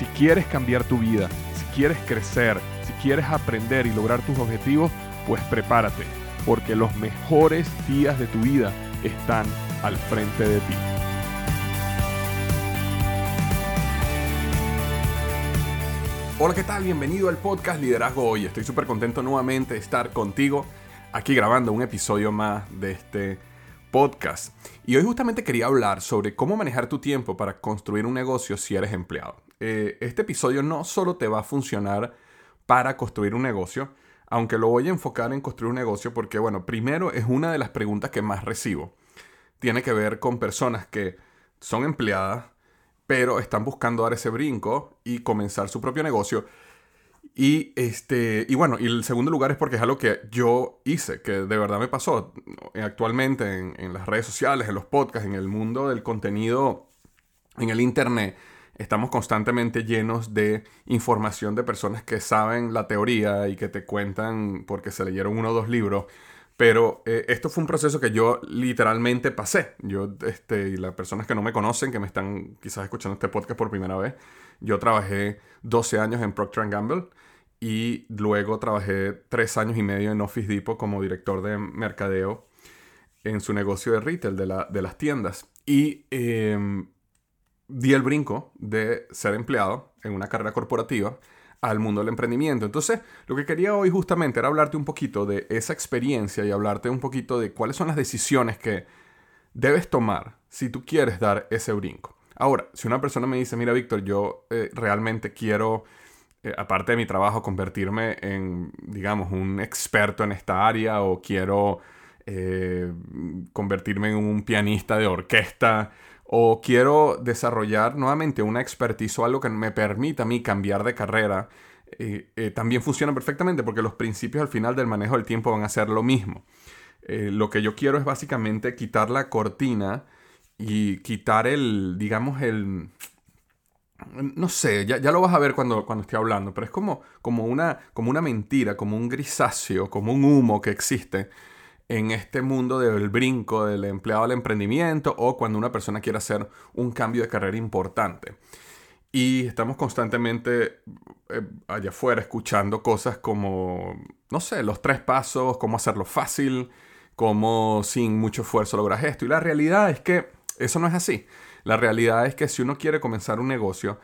Si quieres cambiar tu vida, si quieres crecer, si quieres aprender y lograr tus objetivos, pues prepárate, porque los mejores días de tu vida están al frente de ti. Hola, ¿qué tal? Bienvenido al podcast Liderazgo Hoy. Estoy súper contento nuevamente de estar contigo aquí grabando un episodio más de este podcast. Y hoy justamente quería hablar sobre cómo manejar tu tiempo para construir un negocio si eres empleado. Eh, este episodio no solo te va a funcionar para construir un negocio, aunque lo voy a enfocar en construir un negocio porque, bueno, primero es una de las preguntas que más recibo. Tiene que ver con personas que son empleadas, pero están buscando dar ese brinco y comenzar su propio negocio. Y, este, y bueno, y el segundo lugar es porque es algo que yo hice, que de verdad me pasó. Actualmente en, en las redes sociales, en los podcasts, en el mundo del contenido, en el Internet, estamos constantemente llenos de información de personas que saben la teoría y que te cuentan porque se leyeron uno o dos libros. Pero eh, esto fue un proceso que yo literalmente pasé. Yo, este, y las personas que no me conocen, que me están quizás escuchando este podcast por primera vez, yo trabajé 12 años en Procter Gamble y luego trabajé 3 años y medio en Office Depot como director de mercadeo en su negocio de retail de, la, de las tiendas. Y em, di el brinco de ser empleado en una carrera corporativa al mundo del emprendimiento. Entonces, lo que quería hoy justamente era hablarte un poquito de esa experiencia y hablarte un poquito de cuáles son las decisiones que debes tomar si tú quieres dar ese brinco. Ahora, si una persona me dice, mira Víctor, yo eh, realmente quiero, eh, aparte de mi trabajo, convertirme en, digamos, un experto en esta área o quiero eh, convertirme en un pianista de orquesta o quiero desarrollar nuevamente una expertise o algo que me permita a mí cambiar de carrera, eh, eh, también funciona perfectamente porque los principios al final del manejo del tiempo van a ser lo mismo. Eh, lo que yo quiero es básicamente quitar la cortina y quitar el, digamos, el... No sé, ya, ya lo vas a ver cuando, cuando estoy hablando, pero es como, como, una, como una mentira, como un grisáceo, como un humo que existe en este mundo del brinco del empleado al emprendimiento o cuando una persona quiere hacer un cambio de carrera importante. Y estamos constantemente eh, allá afuera escuchando cosas como, no sé, los tres pasos, cómo hacerlo fácil, cómo sin mucho esfuerzo logras esto. Y la realidad es que eso no es así. La realidad es que si uno quiere comenzar un negocio,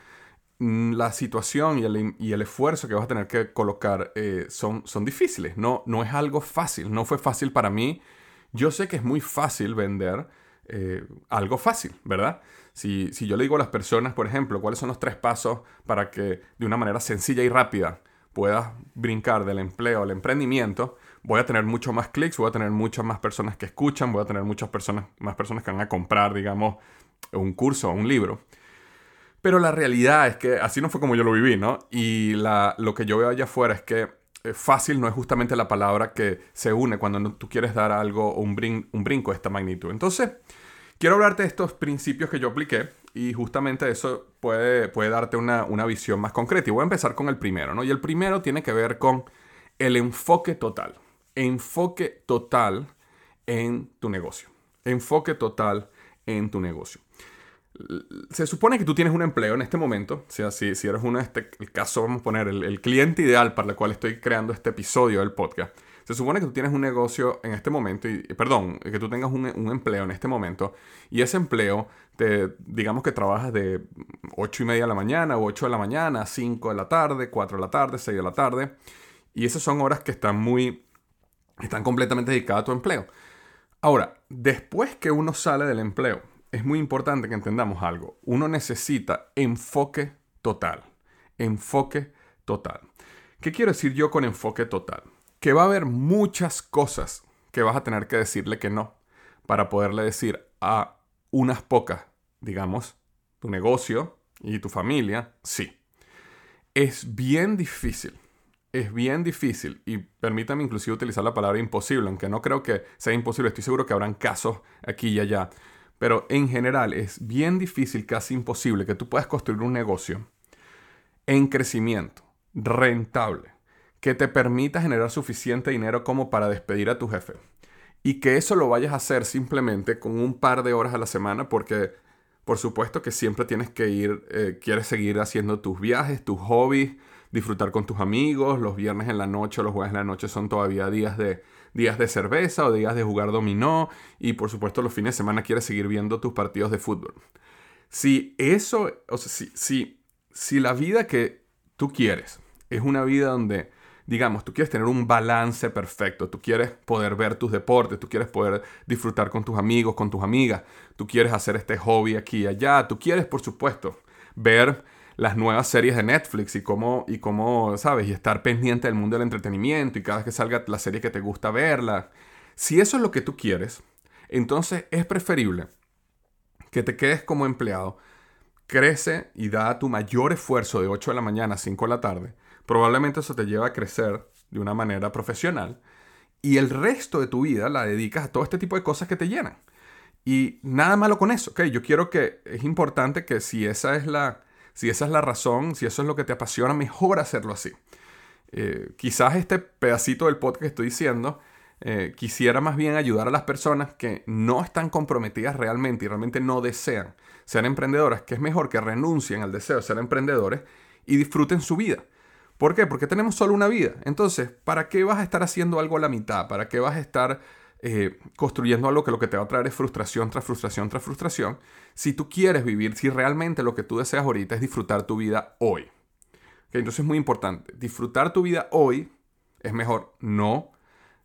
la situación y el, esfuerzo que vas a tener que colocar eh, son, son difíciles. No, no es algo fácil. No fue fácil para mí. Yo sé que es muy fácil vender eh, algo fácil, ¿verdad? Si, si, yo le digo a las personas, por ejemplo, cuáles son los tres pasos para que de una manera sencilla y rápida puedas brincar del empleo al emprendimiento, voy a tener mucho más clics, voy a tener muchas más personas que escuchan, voy a tener muchas personas, más personas que van a comprar, digamos, un curso o un libro. Pero la realidad es que así no fue como yo lo viví, ¿no? Y lo que yo veo allá afuera es que eh, fácil no es justamente la palabra que se une cuando tú quieres dar algo o un, un brinco de esta magnitud. Entonces, quiero hablarte de estos principios que yo apliqué y justamente eso puede, puede darte una, una visión más concreta. Y voy a empezar con el primero, ¿no? Y el primero tiene que ver con el enfoque total. Enfoque total en tu negocio. Enfoque total en tu negocio se supone que tú tienes un empleo en este momento, o sea, si, si eres uno de este, caso, vamos a poner el, cliente ideal para el cual estoy creando este episodio del podcast. Se supone que tú tienes un negocio en este momento, y, perdón, que tú tengas un, un, empleo en este momento, y ese empleo, te, digamos que trabajas de 8 y media de la mañana, o 8 de la mañana, 5 de la tarde, 4 de la tarde, 6 de la tarde, y esas son horas que están muy, están completamente dedicadas a tu empleo. Ahora, después que uno sale del empleo, es muy importante que entendamos algo. Uno necesita enfoque total. Enfoque total. ¿Qué quiero decir yo con enfoque total? Que va a haber muchas cosas que vas a tener que decirle que no para poderle decir a unas pocas, digamos, tu negocio y tu familia, sí. es bien difícil. Es bien difícil y permítame inclusive utilizar la palabra imposible, aunque no creo que sea imposible, estoy seguro que habrán casos aquí y allá, pero en general es bien difícil, casi imposible que tú puedas construir un negocio en crecimiento, rentable, que te permita generar suficiente dinero como para despedir a tu jefe. Y que eso lo vayas a hacer simplemente con un par de horas a la semana porque por supuesto que siempre tienes que ir, eh, quieres seguir haciendo tus viajes, tus hobbies, disfrutar con tus amigos. Los viernes en la noche los jueves en la noche son todavía días de, días de cerveza o días de jugar dominó. Y por supuesto los fines de semana quieres seguir viendo tus partidos de fútbol. Si eso, o sea, si, si, si la vida que tú quieres es una vida donde digamos, tú quieres tener un balance perfecto, tú quieres poder ver tus deportes, tú quieres poder disfrutar con tus amigos, con tus amigas, tú quieres hacer este hobby aquí y allá, tú quieres, por supuesto, ver las nuevas series de Netflix y cómo, y cómo, ¿sabes? Y estar pendiente del mundo del entretenimiento y cada vez que salga la serie que te gusta verla. Si eso es lo que tú quieres, entonces es preferible que te quedes como empleado, crece y da tu mayor esfuerzo de 8 de la mañana a 5 de la tarde, probablemente eso te lleva a crecer de una manera profesional y el resto de tu vida la dedicas a todo este tipo de cosas que te llenan. Y nada malo con eso, ¿ok? Yo quiero que es importante que si esa es la, si esa es la razón, si eso es lo que te apasiona, mejor hacerlo así. Eh, quizás este pedacito del podcast que estoy diciendo eh, quisiera más bien ayudar a las personas que no están comprometidas realmente y realmente no desean ser emprendedoras, que es mejor que renuncien al deseo de ser emprendedores y disfruten su vida. ¿Por qué? Porque tenemos solo una vida. Entonces, ¿para qué vas a estar haciendo algo a la mitad? ¿Para qué vas a estar eh, construyendo algo que lo que te va a traer es frustración tras frustración tras frustración? Si tú quieres vivir, si realmente lo que tú deseas ahorita es disfrutar tu vida hoy. Entonces es muy importante. Disfrutar tu vida hoy es mejor no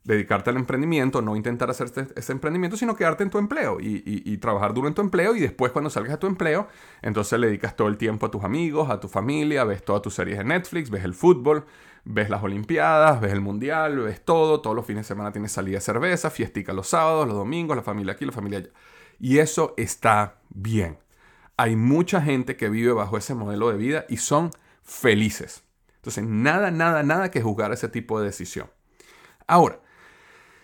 dedicarte al emprendimiento, no intentar hacer este, ese emprendimiento, sino quedarte en tu empleo y, trabajar duro en tu empleo y después cuando salgas a tu empleo, entonces le dedicas todo el tiempo a tus amigos, a tu familia, ves todas tus series de Netflix, ves el fútbol, ves las Olimpiadas, ves el Mundial, ves todo, todos los fines de semana tienes salida de cerveza, fiestica los sábados, los domingos, la familia aquí, la familia allá. Y eso está bien. Hay mucha gente que vive bajo ese modelo de vida y son felices. Entonces, nada, nada, nada que juzgar ese tipo de decisión. Ahora,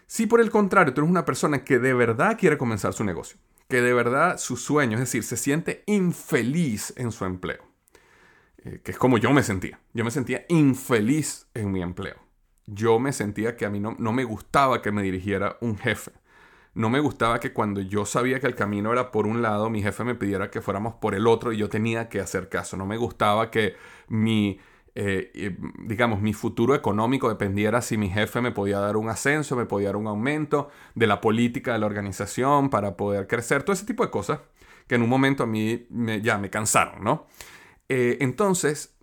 si por el contrario tú eres una persona que de verdad quiere comenzar su negocio, que de verdad su sueño, es decir, se siente infeliz en su empleo, eh, que es como yo me sentía. Yo me sentía infeliz en mi empleo. Yo me sentía que a mí no, no me gustaba que me dirigiera un jefe. No me gustaba que cuando yo sabía que el camino era por un lado, mi jefe me pidiera que fuéramos por el otro y yo tenía que hacer caso. No me gustaba que mi eh, digamos, mi futuro económico dependiera si mi jefe me podía dar un ascenso, me podía dar un aumento, de la política de la organización para poder crecer, todo ese tipo de cosas que en un momento a mí me, ya me cansaron, ¿no? Eh, entonces,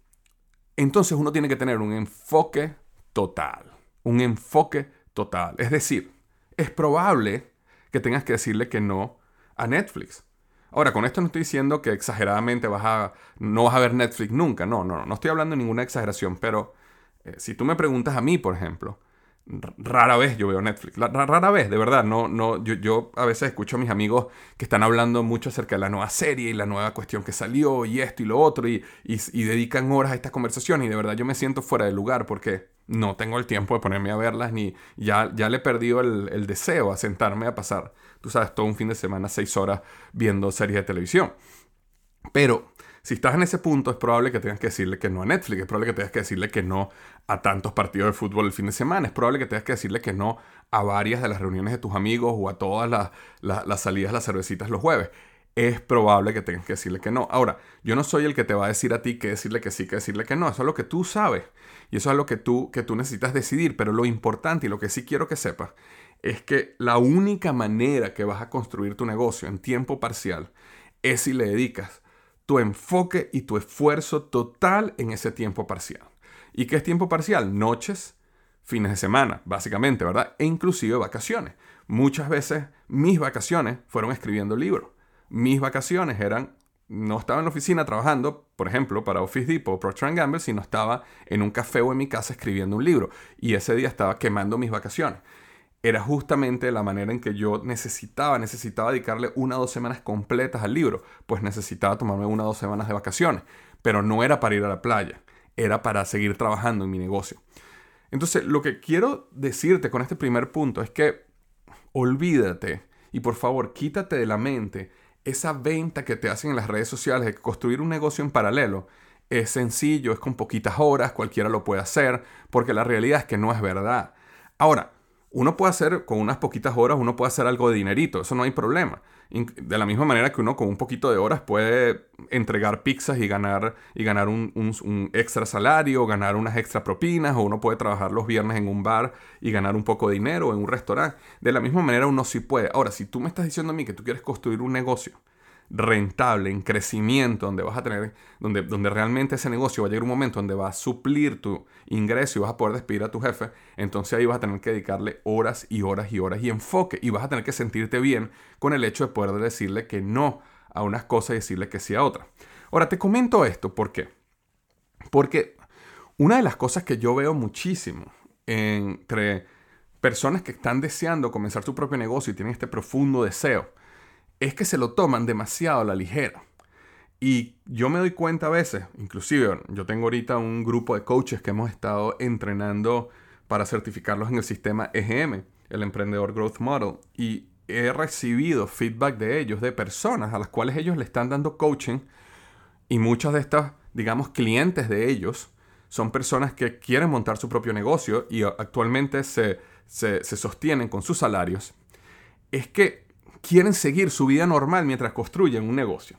entonces uno tiene que tener un enfoque total, un enfoque total. Es decir, es probable que tengas que decirle que no a Netflix. Ahora, con esto no estoy diciendo que exageradamente vas a, no vas a ver Netflix nunca, no, no, no estoy hablando de ninguna exageración, pero eh, si tú me preguntas a mí, por ejemplo, rara vez yo veo Netflix, rara vez, de verdad, no, no, yo, yo, a veces escucho a mis amigos que están hablando mucho acerca de la nueva serie y la nueva cuestión que salió y esto y lo otro y, y, dedican horas a estas conversaciones y de verdad yo me siento fuera de lugar porque no tengo el tiempo de ponerme a verlas ni ya, ya le he perdido el, el deseo a sentarme a pasar tú sabes, todo un fin de semana, seis horas viendo series de televisión. Pero si estás en ese punto, es probable que tengas que decirle que no a Netflix, es probable que tengas que decirle que no a tantos partidos de fútbol el fin de semana, es probable que tengas que decirle que no a varias de las reuniones de tus amigos o a todas las, las, salidas, las cervecitas los jueves. Es probable que tengas que decirle que no. Ahora, yo no soy el que te va a decir a ti que decirle que sí, que decirle que no. Eso es lo que tú sabes. Y eso es lo que tú, que tú necesitas decidir. Pero lo importante y lo que sí quiero que sepas es que la única manera que vas a construir tu negocio en tiempo parcial es si le dedicas tu enfoque y tu esfuerzo total en ese tiempo parcial. ¿Y qué es tiempo parcial? Noches, fines de semana, básicamente, ¿verdad? E inclusive vacaciones. Muchas veces mis vacaciones fueron escribiendo libros. Mis vacaciones eran, no estaba en la oficina trabajando, por ejemplo, para Office Depot o Procter Gamble, sino estaba en un café o en mi casa escribiendo un libro. Y ese día estaba quemando mis vacaciones era justamente la manera en que yo necesitaba, necesitaba dedicarle una o dos semanas completas al libro, pues necesitaba tomarme una o dos semanas de vacaciones, pero no era para ir a la playa, era para seguir trabajando en mi negocio. Entonces, lo que quiero decirte con este primer punto es que olvídate y por favor quítate de la mente esa venta que te hacen en las redes sociales de construir un negocio en paralelo es sencillo, es con poquitas horas, cualquiera lo puede hacer, porque la realidad es que no es verdad. Ahora, uno puede hacer con unas poquitas horas, uno puede hacer algo de dinerito, eso no hay problema. De la misma manera que uno con un poquito de horas puede entregar pizzas y ganar, y ganar un, un, extra salario, ganar unas extra propinas, o uno puede trabajar los viernes en un bar y ganar un poco de dinero en un restaurante. De la misma manera uno sí puede. Ahora, si tú me estás diciendo a mí que tú quieres construir un negocio, rentable, en crecimiento, donde vas a tener, donde, donde realmente ese negocio va a llegar un momento donde va a suplir tu ingreso y vas a poder despedir a tu jefe, entonces ahí vas a tener que dedicarle horas y horas y horas y enfoque y vas a tener que sentirte bien con el hecho de poder decirle que no a unas cosas y decirle que sí a otras. Ahora, te comento esto, ¿por qué? Porque una de las cosas que yo veo muchísimo entre personas que están deseando comenzar su propio negocio y tienen este profundo deseo, es que se lo toman demasiado a la ligera. Y yo me doy cuenta a veces, inclusive yo tengo ahorita un grupo de coaches que hemos estado entrenando para certificarlos en el sistema EGM, el Emprendedor Growth Model, y he recibido feedback de ellos, de personas a las cuales ellos le están dando coaching, y muchos de estos, digamos, clientes de ellos son personas que quieren montar su propio negocio y actualmente se, se, se sostienen con sus salarios. Es que quieren seguir su vida normal mientras construyen un negocio.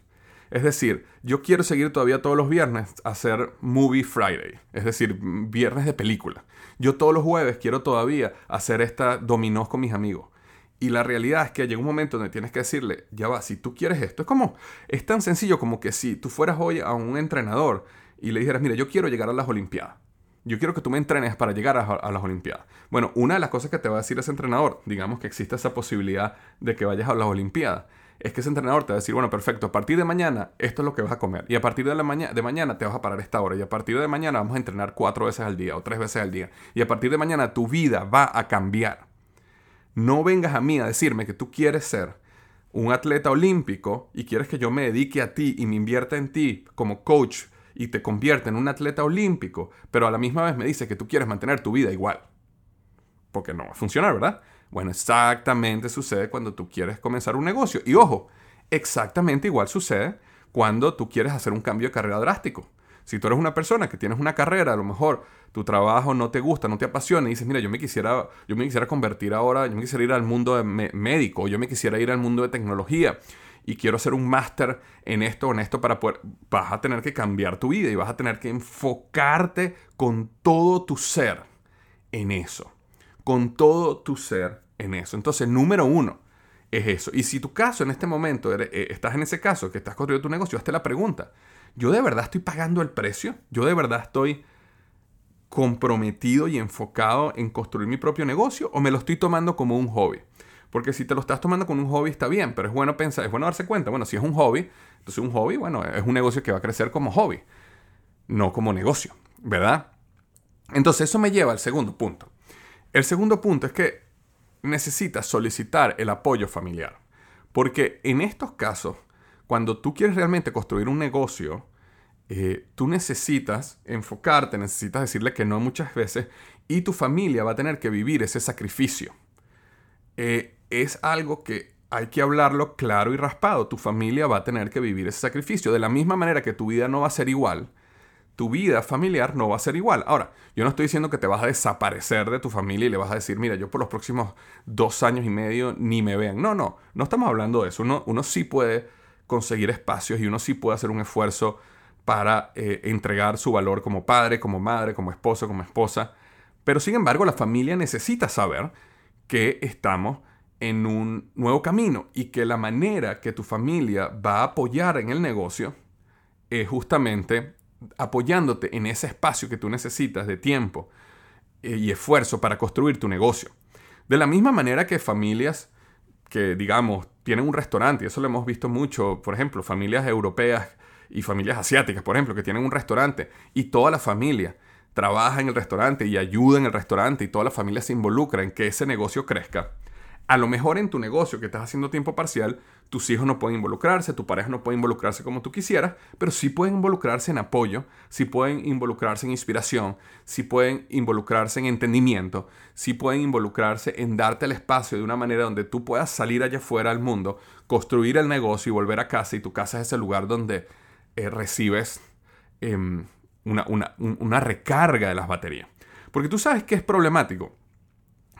Es decir, yo quiero seguir todavía todos los viernes hacer Movie Friday, es decir, viernes de película. Yo todos los jueves quiero todavía hacer esta dominós con mis amigos. Y la realidad es que llega un momento donde tienes que decirle, ya va, si tú quieres esto, es como, es tan sencillo como que si tú fueras hoy a un entrenador y le dijeras, mira, yo quiero llegar a las Olimpiadas yo quiero que tú me entrenes para llegar a, las Olimpiadas. Bueno, una de las cosas que te va a decir ese entrenador, digamos que existe esa posibilidad de que vayas a las Olimpiadas, es que ese entrenador te va a decir, bueno, perfecto, a partir de mañana esto es lo que vas a comer. Y a partir de, la de mañana te vas a parar esta hora. Y a partir de mañana vamos a entrenar cuatro veces al día o tres veces al día. Y a partir de mañana tu vida va a cambiar. No vengas a mí a decirme que tú quieres ser un atleta olímpico y quieres que yo me dedique a ti y me invierta en ti como coach y te convierte en un atleta olímpico, pero a la misma vez me dice que tú quieres mantener tu vida igual. Porque no va a funcionar, ¿verdad? Bueno, exactamente sucede cuando tú quieres comenzar un negocio. Y ojo, exactamente igual sucede cuando tú quieres hacer un cambio de carrera drástico. Si tú eres una persona que tienes una carrera, a lo mejor tu trabajo no te gusta, no te apasiona y dices, mira, yo me quisiera, yo me quisiera convertir ahora, yo me quisiera ir al mundo médico, yo me quisiera ir al mundo de tecnología y quiero hacer un máster en esto o en esto para poder, vas a tener que cambiar tu vida y vas a tener que enfocarte con todo tu ser en eso. Con todo tu ser en eso. Entonces, número uno es eso. Y si tu caso en este momento, eh, estás en ese caso, que estás construyendo tu negocio, hazte la pregunta. ¿Yo de verdad estoy pagando el precio? ¿Yo de verdad estoy comprometido y enfocado en construir mi propio negocio o me lo estoy tomando como un hobby? Porque si te lo estás tomando con un hobby está bien, pero es bueno pensar, es bueno darse cuenta, bueno, si es un hobby, entonces un hobby, bueno, es un negocio que va a crecer como hobby, no como negocio, ¿verdad? Entonces eso me lleva al segundo punto. El segundo punto es que necesitas solicitar el apoyo familiar. Porque en estos casos, cuando tú quieres realmente construir un negocio, eh, tú necesitas enfocarte, necesitas decirle que no muchas veces y tu familia va a tener que vivir ese sacrificio. Eh, es algo que hay que hablarlo claro y raspado. Tu familia va a tener que vivir ese sacrificio. De la misma manera que tu vida no va a ser igual, tu vida familiar no va a ser igual. Ahora, yo no estoy diciendo que te vas a desaparecer de tu familia y le vas a decir, mira, yo por los próximos dos años y medio ni me vean. No, no, no estamos hablando de eso. Uno, uno sí puede conseguir espacios y uno sí puede hacer un esfuerzo para eh, entregar su valor como padre, como madre, como esposo, como esposa. Pero sin embargo, la familia necesita saber que estamos en un nuevo camino y que la manera que tu familia va a apoyar en el negocio es justamente apoyándote en ese espacio que tú necesitas de tiempo eh, y esfuerzo para construir tu negocio. De la misma manera que familias que, digamos, tienen un restaurante, y eso lo hemos visto mucho, por ejemplo, familias europeas y familias asiáticas, por ejemplo, que tienen un restaurante y toda la familia trabaja en el restaurante y ayuda en el restaurante y toda la familia se involucra en que ese negocio crezca A lo mejor en tu negocio que estás haciendo tiempo parcial, tus hijos no pueden involucrarse, tu pareja no puede involucrarse como tú quisieras, pero sí pueden involucrarse en apoyo, sí pueden involucrarse en inspiración, sí pueden involucrarse en entendimiento, sí pueden involucrarse en darte el espacio de una manera donde tú puedas salir allá afuera al mundo, construir el negocio y volver a casa y tu casa es ese lugar donde eh, recibes em, una, una recarga de las baterías. Porque tú sabes que es problemático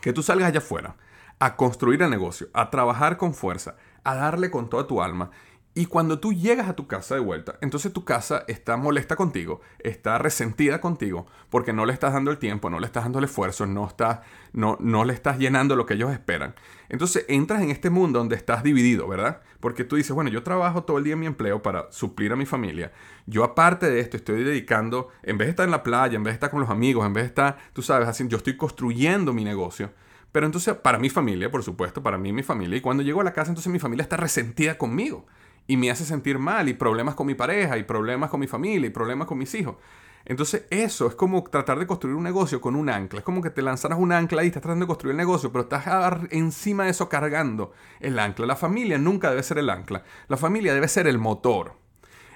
que tú salgas allá afuera a construir el negocio, a trabajar con fuerza, a darle con toda tu alma. Y cuando tú llegas a tu casa de vuelta, entonces tu casa está molesta contigo, está resentida contigo, porque no le estás dando el tiempo, no le estás dando el esfuerzo, no, está, no, no le estás llenando lo que ellos esperan. Entonces entras en este mundo donde estás dividido, ¿verdad? Porque tú dices, bueno, yo trabajo todo el día en mi empleo para suplir a mi familia. Yo aparte de esto estoy dedicando, en vez de estar en la playa, en vez de estar con los amigos, en vez de estar, tú sabes, así, yo estoy construyendo mi negocio. Pero entonces, para mi familia, por supuesto, para mí y mi familia, y cuando llego a la casa, entonces mi familia está resentida conmigo y me hace sentir mal y problemas con mi pareja y problemas con mi familia y problemas con mis hijos. Entonces eso es como tratar de construir un negocio con un ancla. Es como que te lanzaras un ancla y estás tratando de construir el negocio, pero estás encima de eso cargando el ancla. La familia nunca debe ser el ancla. La familia debe ser el motor.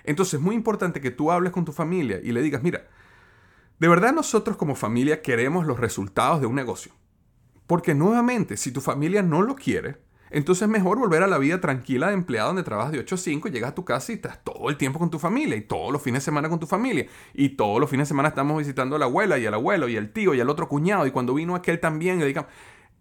Entonces es muy importante que tú hables con tu familia y le digas, mira, de verdad nosotros como familia queremos los resultados de un negocio. Porque nuevamente, si tu familia no lo quiere, entonces es mejor volver a la vida tranquila de empleado donde trabajas de 8 a 5, llegas a tu casa y estás todo el tiempo con tu familia y todos los fines de semana con tu familia. Y todos los fines de semana estamos visitando a la abuela y al abuelo y al tío y al otro cuñado. Y cuando vino aquel también, y digamos,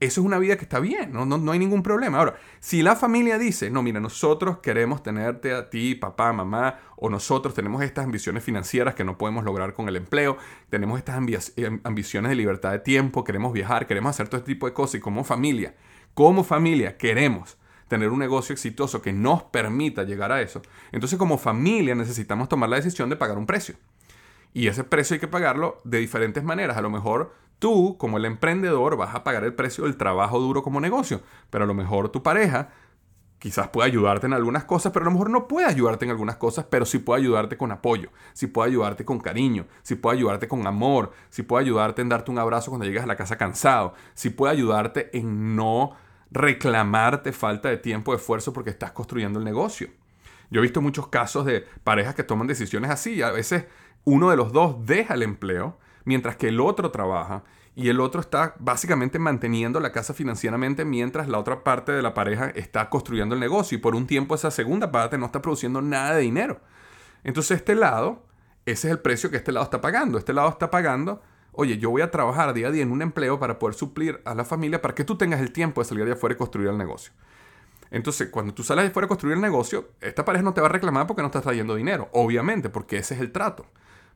eso es una vida que está bien, no, no, no, hay ningún problema. Ahora, si la familia dice, no, mira, nosotros queremos tenerte a ti, papá, mamá, o nosotros tenemos estas ambiciones financieras que no podemos lograr con el empleo, tenemos estas eh, ambiciones de libertad de tiempo, queremos viajar, queremos hacer todo este tipo de cosas y como familia, como familia queremos tener un negocio exitoso que nos permita llegar a eso, entonces como familia necesitamos tomar la decisión de pagar un precio. Y ese precio hay que pagarlo de diferentes maneras. A lo mejor Tú, como el emprendedor, vas a pagar el precio del trabajo duro como negocio, pero a lo mejor tu pareja quizás pueda ayudarte en algunas cosas, pero a lo mejor no puede ayudarte en algunas cosas, pero sí puede ayudarte con apoyo, sí puede ayudarte con cariño, sí puede ayudarte con amor, sí puede ayudarte en darte un abrazo cuando llegas a la casa cansado, sí puede ayudarte en no reclamarte falta de tiempo, de esfuerzo porque estás construyendo el negocio. Yo he visto muchos casos de parejas que toman decisiones así a veces uno de los dos deja el empleo mientras que el otro trabaja y el otro está básicamente manteniendo la casa financieramente mientras la otra parte de la pareja está construyendo el negocio y por un tiempo esa segunda parte no está produciendo nada de dinero. Entonces este lado, ese es el precio que este lado está pagando. Este lado está pagando, oye, yo voy a trabajar día a día en un empleo para poder suplir a la familia para que tú tengas el tiempo de salir de afuera y construir el negocio. Entonces, cuando tú sales de afuera a construir el negocio, esta pareja no te va a reclamar porque no estás trayendo dinero, obviamente, porque ese es el trato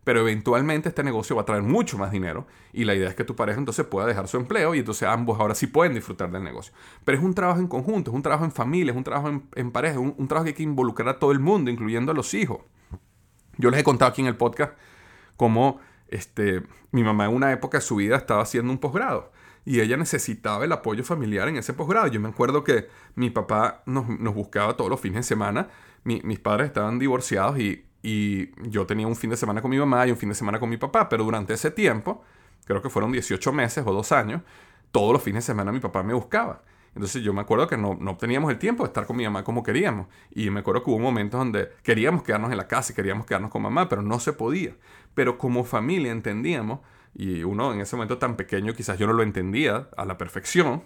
pero eventualmente este negocio va a traer mucho más dinero y la idea es que tu pareja entonces pueda dejar su empleo y entonces ambos ahora sí pueden disfrutar del negocio. Pero es un trabajo en conjunto, es un trabajo en familia, es un trabajo en, pareja, es un, trabajo que hay que involucrar a todo el mundo, incluyendo a los hijos. Yo les he contado aquí en el podcast cómo este, mi mamá en una época de su vida estaba haciendo un posgrado y ella necesitaba el apoyo familiar en ese posgrado. Yo me acuerdo que mi papá nos, buscaba todos los fines de semana. mis padres estaban divorciados y y yo tenía un fin de semana con mi mamá y un fin de semana con mi papá, pero durante ese tiempo, creo que fueron 18 meses o dos años, todos los fines de semana mi papá me buscaba. Entonces yo me acuerdo que no, no teníamos el tiempo de estar con mi mamá como queríamos. Y me acuerdo que hubo momentos donde queríamos quedarnos en la casa y queríamos quedarnos con mamá, pero no se podía. Pero como familia entendíamos, y uno en ese momento tan pequeño quizás yo no lo entendía a la perfección,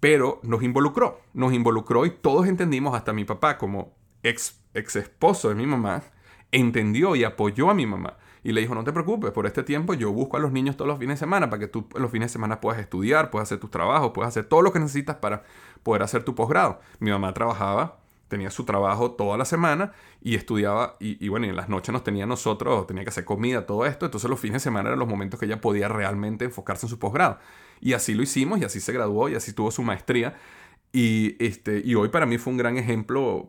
pero nos involucró, nos involucró y todos entendimos, hasta mi papá como ex, ex esposo de mi mamá, entendió y apoyó a mi mamá. Y le dijo, no te preocupes, por este tiempo yo busco a los niños todos los fines de semana para que tú los fines de semana puedas estudiar, puedas hacer tus trabajos, puedas hacer todo lo que necesitas para poder hacer tu posgrado. Mi mamá trabajaba, tenía su trabajo toda la semana y estudiaba y, bueno, y en las noches nos tenía nosotros, tenía que hacer comida, todo esto. Entonces los fines de semana eran los momentos que ella podía realmente enfocarse en su posgrado. Y así lo hicimos y así se graduó y así tuvo su maestría. Y, este, y hoy para mí fue un gran ejemplo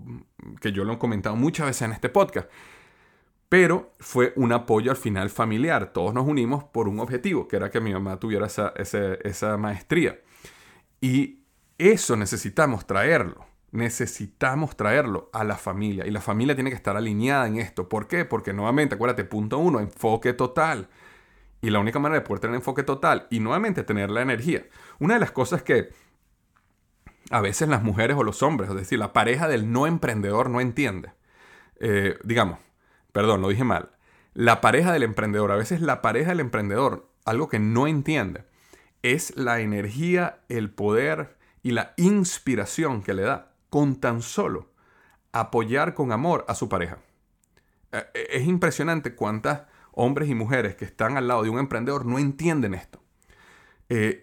que yo lo he comentado muchas veces en este podcast pero fue un apoyo al final familiar. Todos nos unimos por un objetivo, que era que mi mamá tuviera esa, esa, maestría. Y eso necesitamos traerlo. Necesitamos traerlo a la familia. Y la familia tiene que estar alineada en esto. ¿Por qué? Porque nuevamente, acuérdate, punto uno, enfoque total. Y la única manera de poder tener enfoque total y nuevamente tener la energía. Una de las cosas que a veces las mujeres o los hombres, es decir, la pareja del no emprendedor no entiende. Eh, digamos, perdón, lo dije mal. La pareja del emprendedor, a veces la pareja del emprendedor, algo que no entiende, es la energía, el poder y la inspiración que le da con tan solo apoyar con amor a su pareja. Eh, eh, es impresionante cuántas hombres y mujeres que están al lado de un emprendedor no entienden esto.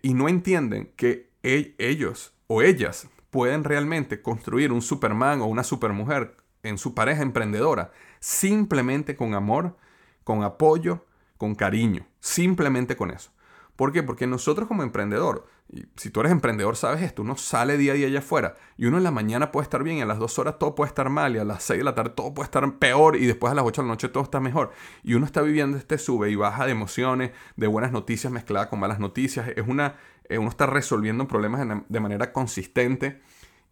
y no entienden que e-, ellos o ellas pueden realmente construir un Superman o una Supermujer en su pareja emprendedora simplemente con amor, con apoyo, con cariño, simplemente con eso. ¿Por qué? Porque nosotros como emprendedor, si tú eres emprendedor sabes esto, uno sale día a día allá afuera y uno en la mañana puede estar bien y a las dos horas todo puede estar mal y a las seis de la tarde todo puede estar peor y después a las ocho de la noche todo está mejor. Y uno está viviendo este sube y baja de emociones, de buenas noticias mezcladas con malas noticias. Es una, eh, uno está resolviendo problemas de manera consistente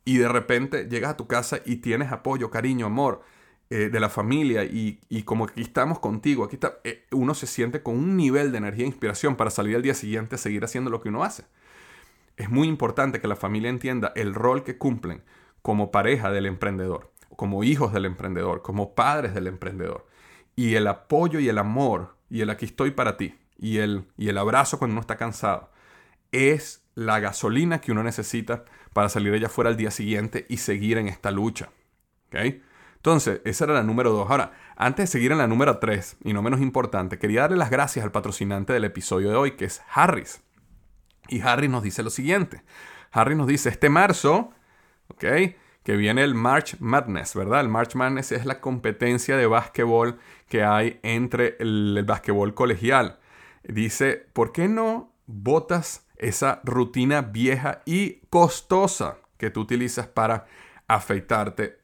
y de repente llegas a tu casa y tienes apoyo, cariño, amor eh, de la familia y, como aquí estamos contigo, aquí está, eh, uno se siente con un nivel de energía e inspiración para salir al día siguiente a seguir haciendo lo que uno hace. Es muy importante que la familia entienda el rol que cumplen como pareja del emprendedor, como hijos del emprendedor, como padres del emprendedor. Y el apoyo y el amor y el aquí estoy para ti y el, y el abrazo cuando uno está cansado es la gasolina que uno necesita para salir allá afuera al día siguiente y seguir en esta lucha. Entonces, esa era la número dos. Ahora, antes de seguir en la número tres, y no menos importante, quería darle las gracias al patrocinante del episodio de hoy, que es Harris. Y Harris nos dice lo siguiente. Harris nos dice, este marzo. Que viene el March Madness, ¿verdad? El March Madness es la competencia de básquetbol que hay entre el, el básquetbol colegial. Dice, ¿por qué no botas esa rutina vieja y costosa que tú utilizas para afeitarte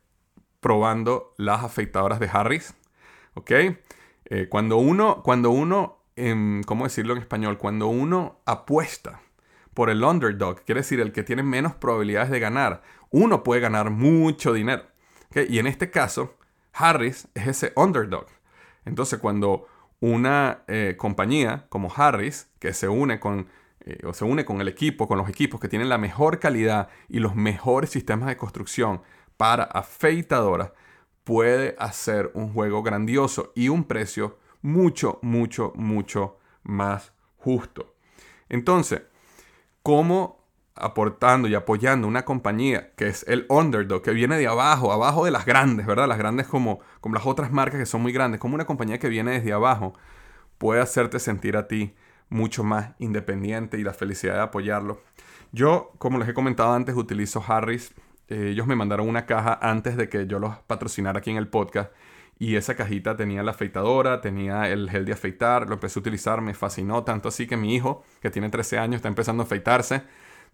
probando las afeitadoras de Harris. ¿Ok? Eh, cuando uno, cuando uno em, ¿cómo decirlo en español? Cuando uno apuesta por el underdog, quiere decir el que tiene menos probabilidades de ganar, uno puede ganar mucho dinero. Y en este caso, Harris es ese underdog. Entonces, cuando una eh, compañía como Harris, que se une con eh, o se une con el equipo, con los equipos que tienen la mejor calidad y los mejores sistemas de construcción para afeitadoras, puede hacer un juego grandioso y un precio mucho, mucho, mucho más justo. Entonces, ¿cómo aportando y apoyando una compañía que es el underdog, que viene de abajo, abajo de las grandes, ¿verdad? Las grandes como, como las otras marcas que son muy grandes, como una compañía que viene desde abajo, puede hacerte sentir a ti mucho más independiente y la felicidad de apoyarlo. Yo, como les he comentado antes, utilizo Harris. Eh, ellos me mandaron una caja antes de que yo los patrocinara aquí en el podcast. Y esa cajita tenía la afeitadora, tenía el gel de afeitar, lo empecé a utilizar, me fascinó tanto así que mi hijo, que tiene 13 años, está empezando a afeitarse,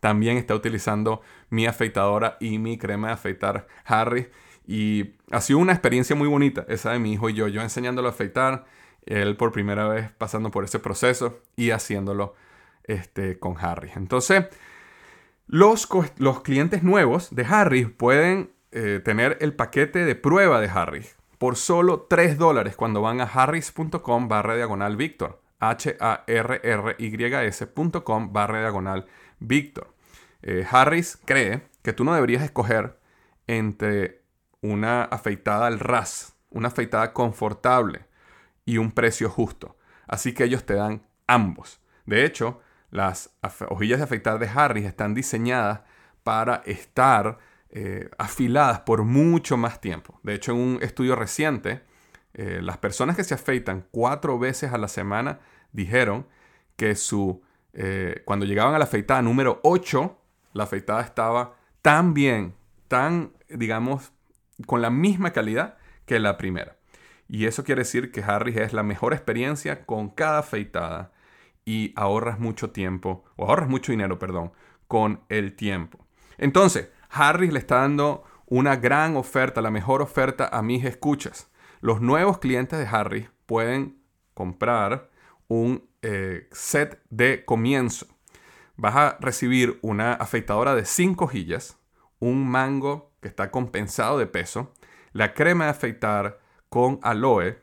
también está utilizando mi afeitadora y mi crema de afeitar Harris. Y ha sido una experiencia muy bonita esa de mi hijo y yo, yo enseñándolo a afeitar, él por primera vez pasando por ese proceso y haciéndolo este, con Harry. Entonces, los, clientes nuevos de Harry pueden eh, tener el paquete de prueba de Harry por solo 3 dólares cuando van a harris.com barra diagonal Víctor. H-A-R-R-Y-S.com barra diagonal. Eh, Harris cree que tú no deberías escoger entre una afeitada al ras, una afeitada confortable, y un precio justo. Así que ellos te dan ambos. De hecho, las hojillas de afeitar de Harris están diseñadas para estar eh, afiladas por mucho más tiempo. De hecho, en un estudio reciente, eh, las personas que se afeitan cuatro veces a la semana dijeron que su, eh, cuando llegaban a la afeitada número 8, la afeitada estaba tan bien, tan, digamos, con la misma calidad que la primera. Y eso quiere decir que Harris es la mejor experiencia con cada afeitada y ahorras mucho tiempo, o ahorras mucho dinero, perdón, con el tiempo. Entonces, Harris le está dando una gran oferta, la mejor oferta a mis escuchas. Los nuevos clientes de Harris pueden comprar un eh, set de comienzo. Vas a recibir una afeitadora de 5 hojillas, un mango que está compensado de peso, la crema de afeitar, con aloe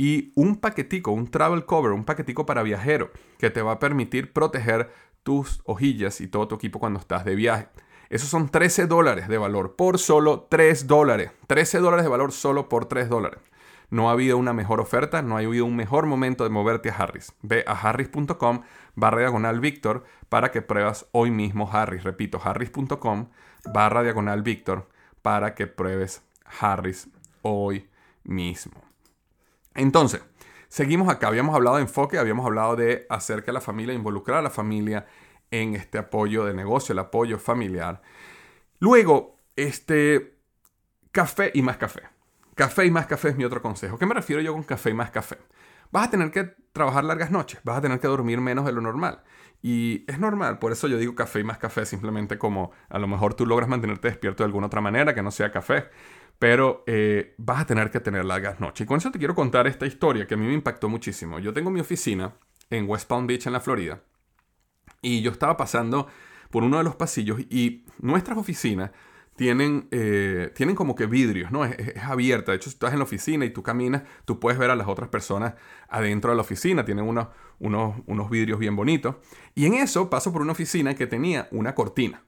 y un paquetico, un travel cover, un paquetico para viajero que te va a permitir proteger tus hojillas y todo tu equipo cuando estás de viaje. Esos son 13 dólares de valor por solo 3 dólares. 13 dólares de valor solo por 3 dólares. No ha habido una mejor oferta, no ha habido un mejor momento de moverte a Harris. Ve a harris.com barra diagonal Víctor para que pruebas hoy mismo Harris. Repito, harris.com barra diagonal Víctor para que pruebes Harris hoy mismo. Entonces, seguimos acá. Habíamos hablado de enfoque, habíamos hablado de hacer que la familia, involucrar a la familia en este apoyo de negocio, el apoyo familiar. Luego, este café y más café. Café y más café es mi otro consejo. ¿Qué me refiero yo con café y más café? Vas a tener que trabajar largas noches, vas a tener que dormir menos de lo normal. Y es normal, por eso yo digo café y más café, simplemente como a lo mejor tú logras mantenerte despierto de alguna otra manera que no sea café, pero eh, vas a tener que tener largas noches. Y con eso te quiero contar esta historia que a mí me impactó muchísimo. Yo tengo mi oficina en West Palm Beach, en la Florida, y yo estaba pasando por uno de los pasillos y nuestras oficinas tienen, eh, tienen como que vidrios, ¿no? Es, abierta. De hecho, si estás en la oficina y tú caminas, tú puedes ver a las otras personas adentro de la oficina. Tienen unos, unos, unos vidrios bien bonitos. Y en eso paso por una oficina que tenía una cortina.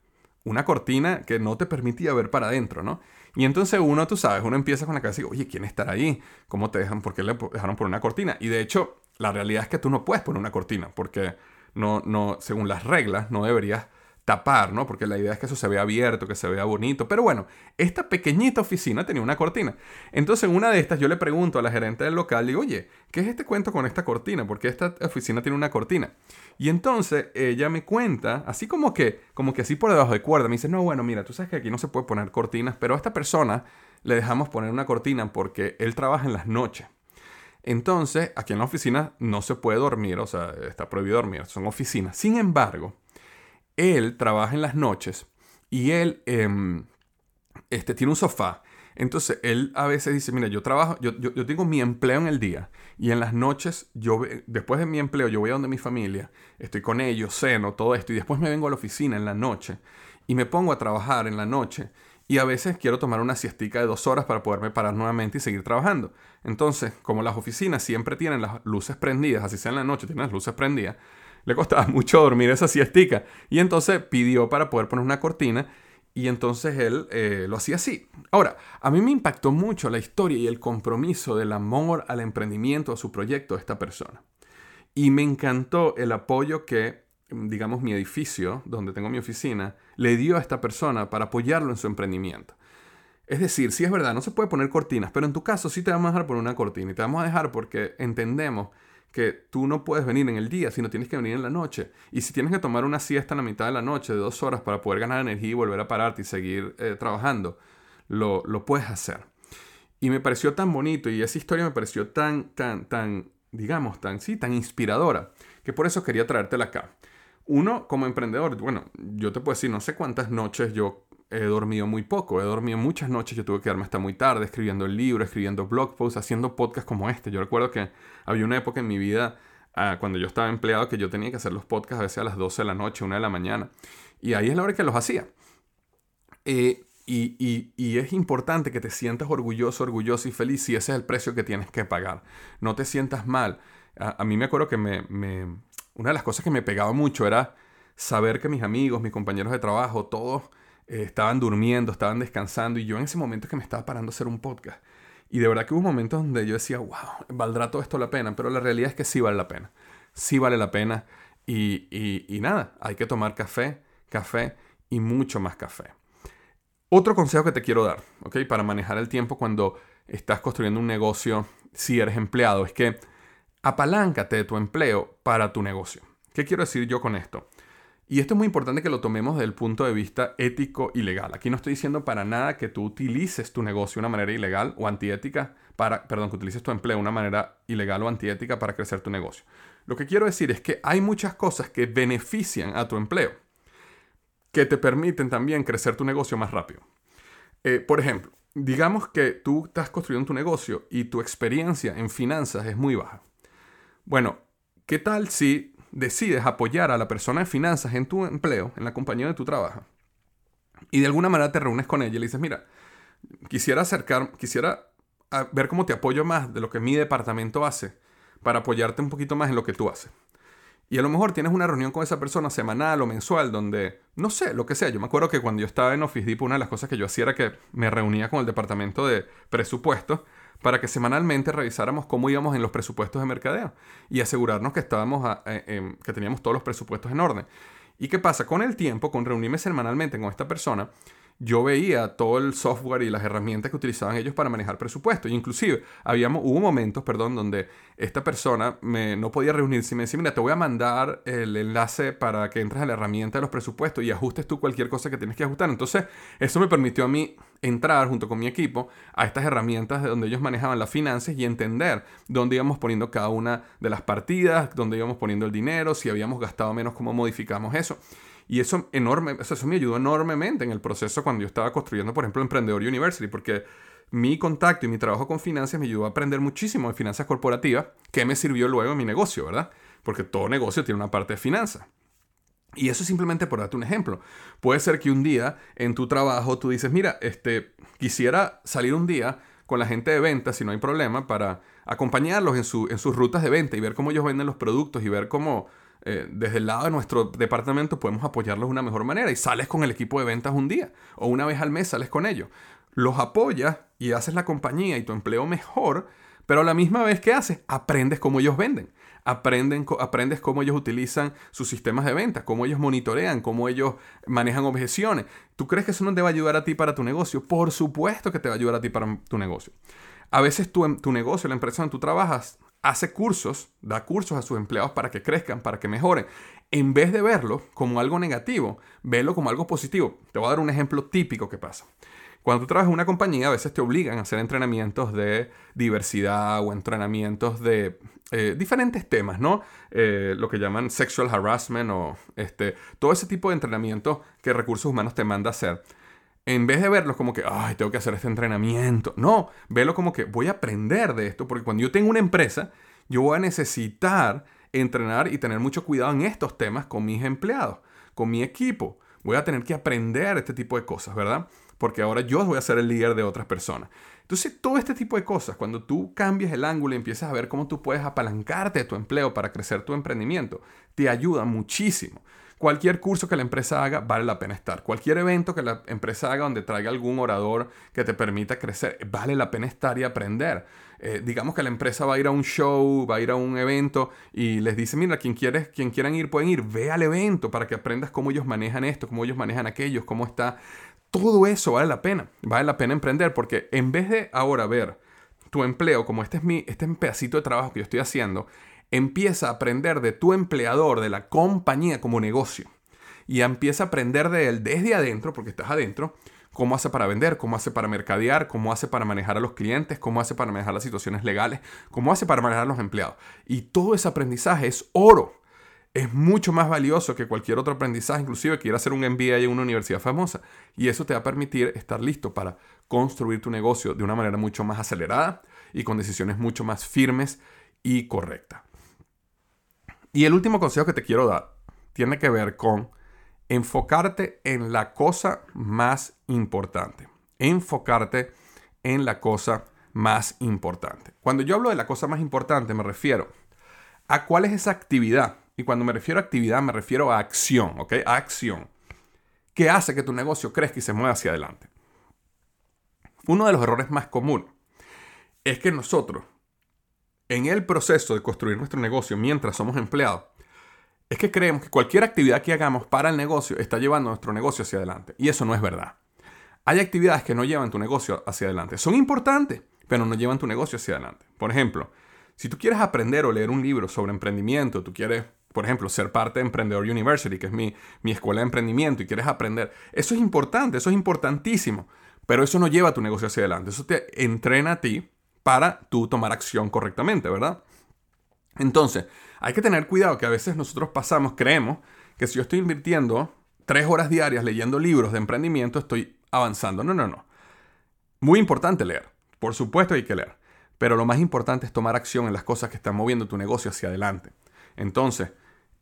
Una cortina que no te permitía ver para adentro, ¿no? Y entonces uno, tú sabes, uno empieza con la cabeza y oye, ¿quién estará ahí? ¿Cómo te dejan? ¿Por qué le dejaron por una cortina? Y de hecho, la realidad es que tú no puedes poner una cortina porque no, no, según las reglas, no deberías tapar, ¿no? Porque la idea es que eso se vea abierto, que se vea bonito. Pero bueno, esta pequeñita oficina tenía una cortina. Entonces, en una de estas, yo le pregunto a la gerente del local, digo, oye, ¿qué es este cuento con esta cortina? Porque esta oficina tiene una cortina. Y entonces ella me cuenta, así como que, como que así por debajo de cuerda, me dice, no, bueno, mira, tú sabes que aquí no se puede poner cortinas, pero a esta persona le dejamos poner una cortina porque él trabaja en las noches. Entonces, aquí en la oficina no se puede dormir, o sea, está prohibido dormir, son oficinas. Sin embargo, él trabaja en las noches y él em, este, tiene un sofá. Entonces, él a veces dice, mira, yo trabajo, yo, yo, tengo mi empleo en el día y en las noches, yo después de mi empleo, yo voy a donde mi familia, estoy con ellos, ceno, todo esto, y después me vengo a la oficina en la noche y me pongo a trabajar en la noche y a veces quiero tomar una siestica de dos horas para poderme parar nuevamente y seguir trabajando. Entonces, como las oficinas siempre tienen las luces prendidas, así sea en la noche, tienen las luces prendidas, le costaba mucho dormir esa siestica. Y entonces pidió para poder poner una cortina y entonces él eh, lo hacía así. Ahora, a mí me impactó mucho la historia y el compromiso del amor al emprendimiento, a su proyecto de esta persona. Y me encantó el apoyo que, digamos, mi edificio, donde tengo mi oficina, le dio a esta persona para apoyarlo en su emprendimiento. Es decir, si es verdad, no se puede poner cortinas, pero en tu caso sí te vamos a dejar poner una cortina y te vamos a dejar porque entendemos que tú no puedes venir en el día, sino tienes que venir en la noche. Y si tienes que tomar una siesta en la mitad de la noche de dos horas para poder ganar energía y volver a pararte y seguir eh, trabajando, lo, lo puedes hacer. Y me pareció tan bonito y esa historia me pareció tan, tan, tan, digamos, tan, sí, tan inspiradora, que por eso quería traértela acá. Uno, como emprendedor, bueno, yo te puedo decir, no sé cuántas noches yo he dormido muy poco, he dormido muchas noches, yo tuve que quedarme hasta muy tarde escribiendo el libro, escribiendo blog posts, haciendo podcasts como este. Yo recuerdo que había una época en mi vida, ah, cuando yo estaba empleado, que yo tenía que hacer los podcasts a veces a las 12 de la noche, 1 de la mañana. Y ahí es la hora que los hacía. Eh, y, es importante que te sientas orgulloso, orgulloso y feliz si ese es el precio que tienes que pagar. No te sientas mal. A, mí me acuerdo que me, me, una de las cosas que me pegaba mucho era saber que mis amigos, mis compañeros de trabajo, todos eh, estaban durmiendo, estaban descansando y yo en ese momento que me estaba parando a hacer un podcast. Y de verdad que hubo momentos donde yo decía, wow, ¿valdrá todo esto la pena? Pero la realidad es que sí vale la pena. Sí vale la pena. Y, y, nada, hay que tomar café, café y mucho más café. Otro consejo que te quiero dar, ¿ok? Para manejar el tiempo cuando estás construyendo un negocio, si eres empleado, es que apaláncate tu empleo para tu negocio. ¿Qué quiero decir yo con esto? Y esto es muy importante que lo tomemos desde el punto de vista ético y legal. Aquí no estoy diciendo para nada que tú utilices tu negocio de una manera ilegal o antiética para, perdón, que utilices tu empleo de una manera ilegal o antiética para crecer tu negocio. Lo que quiero decir es que hay muchas cosas que benefician a tu empleo, que te permiten también crecer tu negocio más rápido. Eh, por ejemplo, digamos que tú estás construyendo tu negocio y tu experiencia en finanzas es muy baja. Bueno, ¿qué tal si decides apoyar a la persona de finanzas en tu empleo, en la compañía de tu trabajo, y de alguna manera te reúnes con ella y le dices, mira, quisiera acercar, quisiera ver cómo te apoyo más de lo que mi departamento hace para apoyarte un poquito más en lo que tú haces. Y a lo mejor tienes una reunión con esa persona semanal o mensual donde, no sé, lo que sea. Yo me acuerdo que cuando yo estaba en Office Depot, una de las cosas que yo hacía era que me reunía con el departamento de presupuestos para que semanalmente revisáramos cómo íbamos en los presupuestos de mercadeo y asegurarnos que estábamos eh, que teníamos todos los presupuestos en orden. ¿Y qué pasa? Con el tiempo, con reunirme semanalmente con esta persona, yo veía todo el software y las herramientas que utilizaban ellos para manejar presupuesto. inclusive, habíamos, hubo momentos, perdón, donde esta persona me, no podía reunirse y me decía, mira, te voy a mandar el enlace para que entres a la herramienta de los presupuestos y ajustes tú cualquier cosa que tienes que ajustar. Entonces, eso me permitió a mí entrar junto con mi equipo a estas herramientas de donde ellos manejaban las finanzas y entender dónde íbamos poniendo cada una de las partidas, dónde íbamos poniendo el dinero, si habíamos gastado menos, cómo modificamos eso. Y eso, enorme, eso me ayudó enormemente en el proceso cuando yo estaba construyendo, por ejemplo, Emprendedor University, porque mi contacto y mi trabajo con finanzas me ayudó a aprender muchísimo de finanzas corporativas, que me sirvió luego en mi negocio, ¿verdad? Porque todo negocio tiene una parte de finanzas. Y eso simplemente por darte un ejemplo. Puede ser que un día en tu trabajo tú dices, mira, este, quisiera salir un día con la gente de venta, si no hay problema, para acompañarlos en, su, en sus rutas de venta y ver cómo ellos venden los productos y ver cómo eh, desde el lado de nuestro departamento podemos apoyarlos de una mejor manera. Y sales con el equipo de ventas un día o una vez al mes sales con ellos. Los apoyas y haces la compañía y tu empleo mejor, pero a la misma vez que haces, aprendes cómo ellos venden. Aprenden, aprendes cómo ellos utilizan sus sistemas de venta, cómo ellos monitorean, cómo ellos manejan objeciones. ¿Tú crees que eso no te va a ayudar a ti para tu negocio? Por supuesto que te va a ayudar a ti para tu negocio. A veces tu, tu negocio, la empresa donde tú trabajas, hace cursos, da cursos a sus empleados para que crezcan, para que mejoren. En vez de verlo como algo negativo, velo como algo positivo. Te voy a dar un ejemplo típico que pasa. Cuando tú trabajas en una compañía, a veces te obligan a hacer entrenamientos de diversidad o entrenamientos de eh, diferentes temas, ¿no? Eh, lo que llaman sexual harassment o este, todo ese tipo de entrenamiento que recursos humanos te manda hacer en vez de verlo como que, ay, tengo que hacer este entrenamiento. No, velo como que voy a aprender de esto, porque cuando yo tengo una empresa, yo voy a necesitar entrenar y tener mucho cuidado en estos temas con mis empleados, con mi equipo. Voy a tener que aprender este tipo de cosas, ¿verdad? Porque ahora yo voy a ser el líder de otras personas. Entonces, todo este tipo de cosas, cuando tú cambias el ángulo y empiezas a ver cómo tú puedes apalancarte de tu empleo para crecer tu emprendimiento, te ayuda muchísimo. Cualquier curso que la empresa haga vale la pena estar. Cualquier evento que la empresa haga donde traiga algún orador que te permita crecer, vale la pena estar y aprender. Eh, digamos que la empresa va a ir a un show, va a ir a un evento y les dice, mira, quien, quieres, quien quieran ir pueden ir, ve al evento para que aprendas cómo ellos manejan esto, cómo ellos manejan aquellos, cómo está. Todo eso vale la pena, vale la pena emprender porque en vez de ahora ver tu empleo como este es mi, este es un pedacito de trabajo que yo estoy haciendo, empieza a aprender de tu empleador, de la compañía como negocio. Y empieza a aprender de él desde adentro, porque estás adentro, cómo hace para vender, cómo hace para mercadear, cómo hace para manejar a los clientes, cómo hace para manejar las situaciones legales, cómo hace para manejar a los empleados. Y todo ese aprendizaje es oro. Es mucho más valioso que cualquier otro aprendizaje, inclusive que ir a hacer un MBA en una universidad famosa. Y eso te va a permitir estar listo para construir tu negocio de una manera mucho más acelerada y con decisiones mucho más firmes y correctas. Y el último consejo que te quiero dar tiene que ver con enfocarte en la cosa más importante. Enfocarte en la cosa más importante. Cuando yo hablo de la cosa más importante me refiero a cuál es esa actividad. Y cuando me refiero a actividad me refiero a acción, ¿ok? A acción. Que hace que tu negocio crezca y se mueva hacia adelante. Uno de los errores más comunes es que nosotros en el proceso de construir nuestro negocio mientras somos empleados, es que creemos que cualquier actividad que hagamos para el negocio está llevando nuestro negocio hacia adelante. Y eso no es verdad. Hay actividades que no llevan tu negocio hacia adelante. Son importantes, pero no llevan tu negocio hacia adelante. Por ejemplo, si tú quieres aprender o leer un libro sobre emprendimiento, tú quieres, por ejemplo, ser parte de Emprendedor University, que es mi, mi escuela de emprendimiento, y quieres aprender, eso es importante, eso es importantísimo, pero eso no lleva tu negocio hacia adelante. Eso te entrena a ti para tú tomar acción correctamente, ¿verdad? Entonces, hay que tener cuidado que a veces nosotros pasamos, creemos que si yo estoy invirtiendo tres horas diarias leyendo libros de emprendimiento, estoy avanzando. No, no, no. Muy importante leer. Por supuesto hay que leer. Pero lo más importante es tomar acción en las cosas que están moviendo tu negocio hacia adelante. Entonces,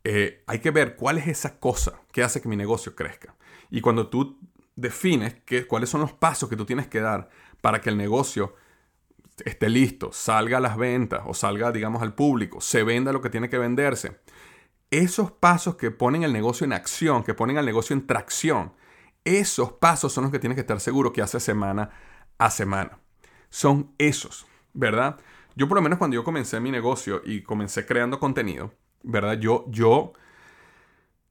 eh, hay que ver cuál es esa cosa que hace que mi negocio crezca. Y cuando tú defines cuáles son los pasos que tú tienes que dar para que el negocio esté listo, salga a las ventas o salga, digamos, al público, se venda lo que tiene que venderse. esos pasos que ponen el negocio en acción, que ponen al negocio en tracción, esos pasos son los que tienes que estar seguro que hace semana a semana. Son esos, ¿verdad? Yo por lo menos cuando yo comencé mi negocio y comencé creando contenido, ¿verdad? Yo, yo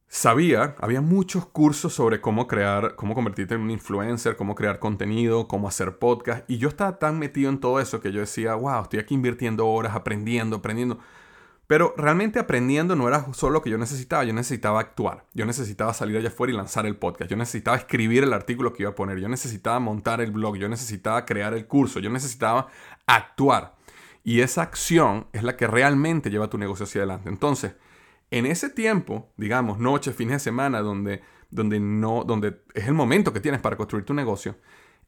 sabía, había muchos cursos sobre cómo crear, cómo convertirte en un influencer, cómo crear contenido, cómo hacer podcast. Y yo estaba tan metido en todo eso que yo decía, wow, estoy aquí invirtiendo horas, aprendiendo, aprendiendo. Pero realmente aprendiendo no era solo lo que yo necesitaba, yo necesitaba actuar, yo necesitaba salir allá afuera y lanzar el podcast, yo necesitaba escribir el artículo que iba a poner, yo necesitaba montar el blog, yo necesitaba crear el curso, yo necesitaba actuar. Y esa acción es la que realmente lleva tu negocio hacia adelante. Entonces, en ese tiempo, digamos, noche, fines de semana, donde, donde, no, donde es el momento que tienes para construir tu negocio,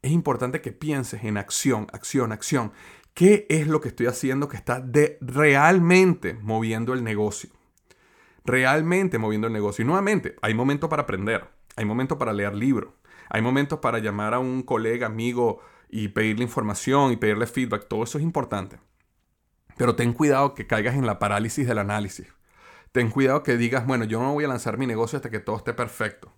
es importante que pienses en acción, acción, acción. ¿Qué es lo que estoy haciendo que está de realmente moviendo el negocio? Realmente moviendo el negocio. Y nuevamente, hay momentos para aprender, hay momentos para leer libros, hay momentos para llamar a un colega, amigo y pedirle información y pedirle feedback. Todo eso es importante. Pero ten cuidado que caigas en la parálisis del análisis. Ten cuidado que digas, bueno, yo no voy a lanzar mi negocio hasta que todo esté perfecto.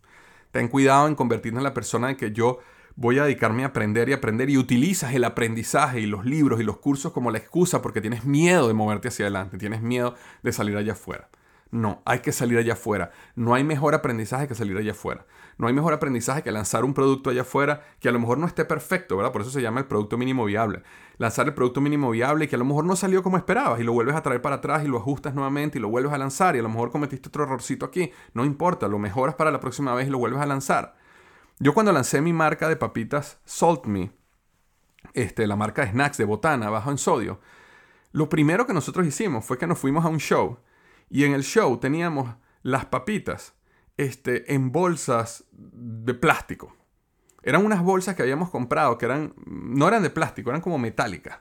Ten cuidado en convertirte en la persona en que yo voy a dedicarme a aprender y aprender y utilizas el aprendizaje y los libros y los cursos como la excusa porque tienes miedo de moverte hacia adelante, tienes miedo de salir allá afuera. No, hay que salir allá afuera. No hay mejor aprendizaje que salir allá afuera. No hay mejor aprendizaje que lanzar un producto allá afuera que a lo mejor no esté perfecto, ¿verdad? Por eso se llama el producto mínimo viable. Lanzar el producto mínimo viable y que a lo mejor no salió como esperabas y lo vuelves a traer para atrás y lo ajustas nuevamente y lo vuelves a lanzar y a lo mejor cometiste otro errorcito aquí. No importa, lo mejoras para la próxima vez y lo vuelves a lanzar. Yo cuando lancé mi marca de papitas Salt Me, este, la marca de snacks de botana bajo en sodio, lo primero que nosotros hicimos fue que nos fuimos a un show y en el show teníamos las papitas este, en bolsas de plástico. Eran unas bolsas que habíamos comprado que eran, no eran de plástico, eran como metálicas.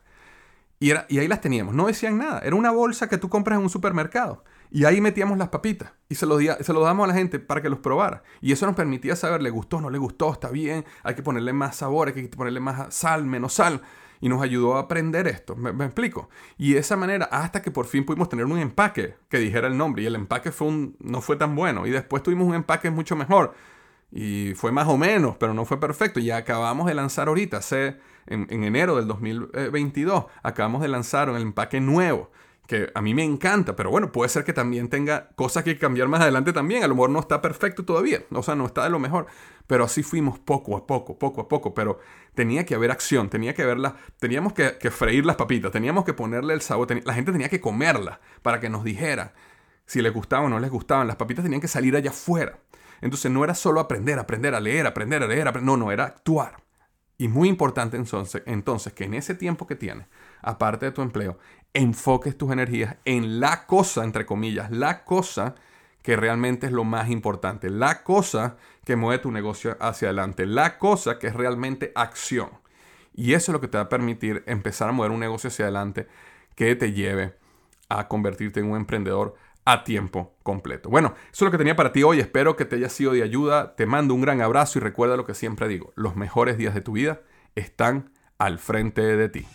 Y, era, y ahí las teníamos, no decían nada. Era una bolsa que tú compras en un supermercado. Y ahí metíamos las papitas y se lo, se damos a la gente para que los probara. Y eso nos permitía saber, le gustó, no le gustó, está bien, hay que ponerle más sabor, hay que ponerle más sal, menos sal. Y nos ayudó a aprender esto, ¿me, explico? Y de esa manera, hasta que por fin pudimos tener un empaque que dijera el nombre. Y el empaque fue un, no fue tan bueno. Y después tuvimos un empaque mucho mejor. Y fue más o menos, pero no fue perfecto. Y acabamos de lanzar ahorita, en, en enero del 2022, acabamos de lanzar un empaque nuevo que a mí me encanta, pero bueno, puede ser que también tenga cosas que cambiar más adelante también. A lo mejor no está perfecto todavía, o sea, no está de lo mejor, pero así fuimos poco a poco, poco a poco, pero tenía que haber acción, tenía que verla, teníamos que, freír las papitas, teníamos que ponerle el sabor, la gente tenía que comerla para que nos dijera si les gustaban o no les gustaban, las papitas tenían que salir allá afuera. Entonces no era solo aprender, aprender a leer, aprender a leer, aprender, no, no, era actuar. Y muy importante entonces, entonces que en ese tiempo que tienes, aparte de tu empleo, enfoques tus energías en la cosa, entre comillas, la cosa que realmente es lo más importante, la cosa que mueve tu negocio hacia adelante, la cosa que es realmente acción. Y eso es lo que te va a permitir empezar a mover un negocio hacia adelante que te lleve a convertirte en un emprendedor a tiempo completo. Bueno, eso es lo que tenía para ti hoy. Espero que te haya sido de ayuda. Te mando un gran abrazo y recuerda lo que siempre digo. Los mejores días de tu vida están al frente de ti.